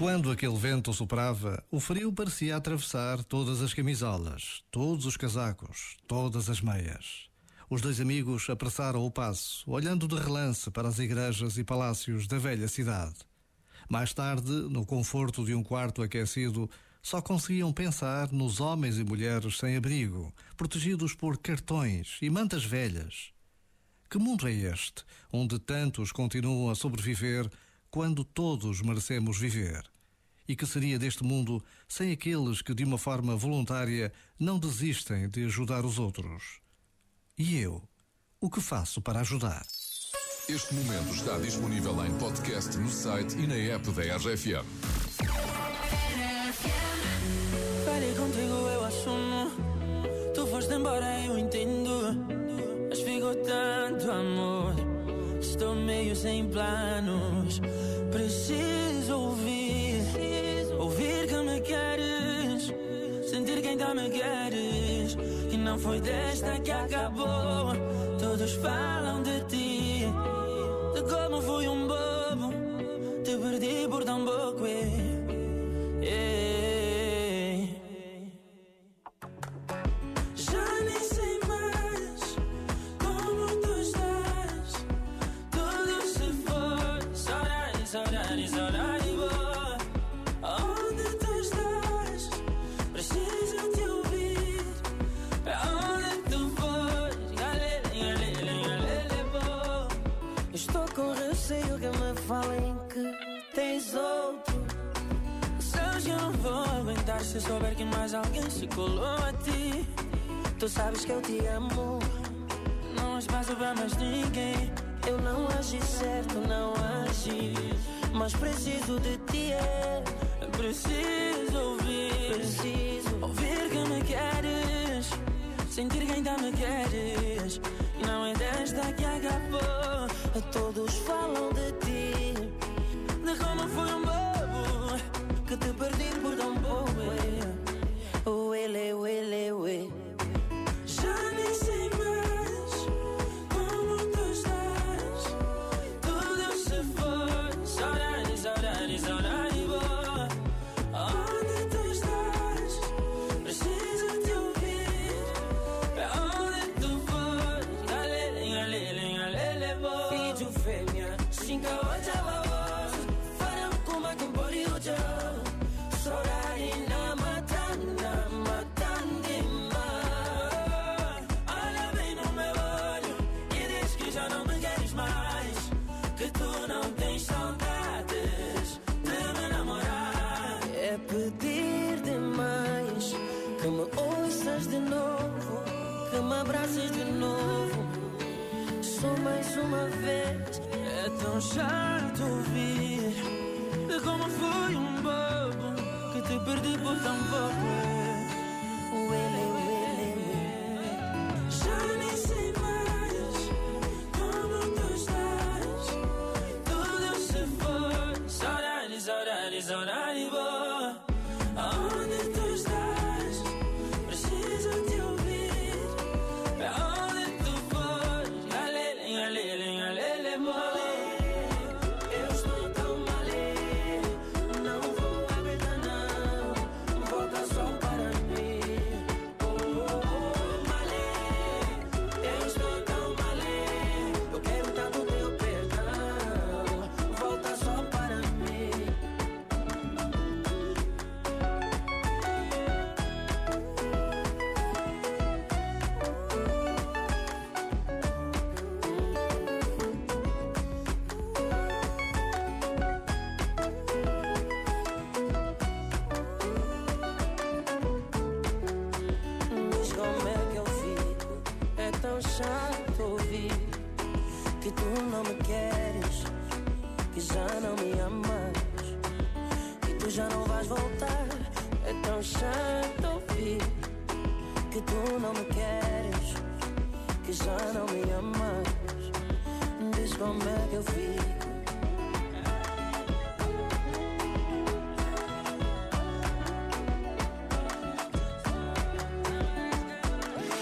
Quando aquele vento soprava, o frio parecia atravessar todas as camisolas, todos os casacos, todas as meias. Os dois amigos apressaram o passo, olhando de relance para as igrejas e palácios da velha cidade. Mais tarde, no conforto de um quarto aquecido, só conseguiam pensar nos homens e mulheres sem abrigo, protegidos por cartões e mantas velhas. Que mundo é este, onde tantos continuam a sobreviver quando todos merecemos viver? E que seria deste mundo sem aqueles que, de uma forma voluntária, não desistem de ajudar os outros? E eu? O que faço para ajudar? Este momento está disponível em podcast no site e na app da RFM. Falei contigo, eu assumo. Tu foste embora, eu entendo. Mas ficou tanto amor. Estou meio sem planos. Preciso ouvir. Ouvir que me queres. Sentir que ainda me queres. Que não foi desta que acabou. Todos falam de ti. Falem que tens outro. Seus eu não vou aguentar se souber que mais alguém se colou a ti. Tu sabes que eu te amo. Não há espaço pra mais ninguém. Eu não agi certo, não. Mas preciso de ti, é. Preciso ouvir. Preciso ouvir que me queres. Sentir que ainda me queres. Não é desta que acabou. Todos falam de ti. De como fui um bobo. Que me ouças de novo, que me abraces de novo. Só mais uma vez. É tão chato ouvir de como fui um bobo que te perdi por tão pouco. Chato ouvir que tu não me queres, que já não me amas, que tu já não vais voltar. É tão chato ouvir que tu não me queres, que já não me amas. Diz como é que eu fico.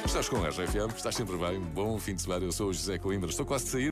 Estás com a RFM, estás sempre bem. Bom fim de semana. Eu sou o José Coimbra. Estou quase de sair.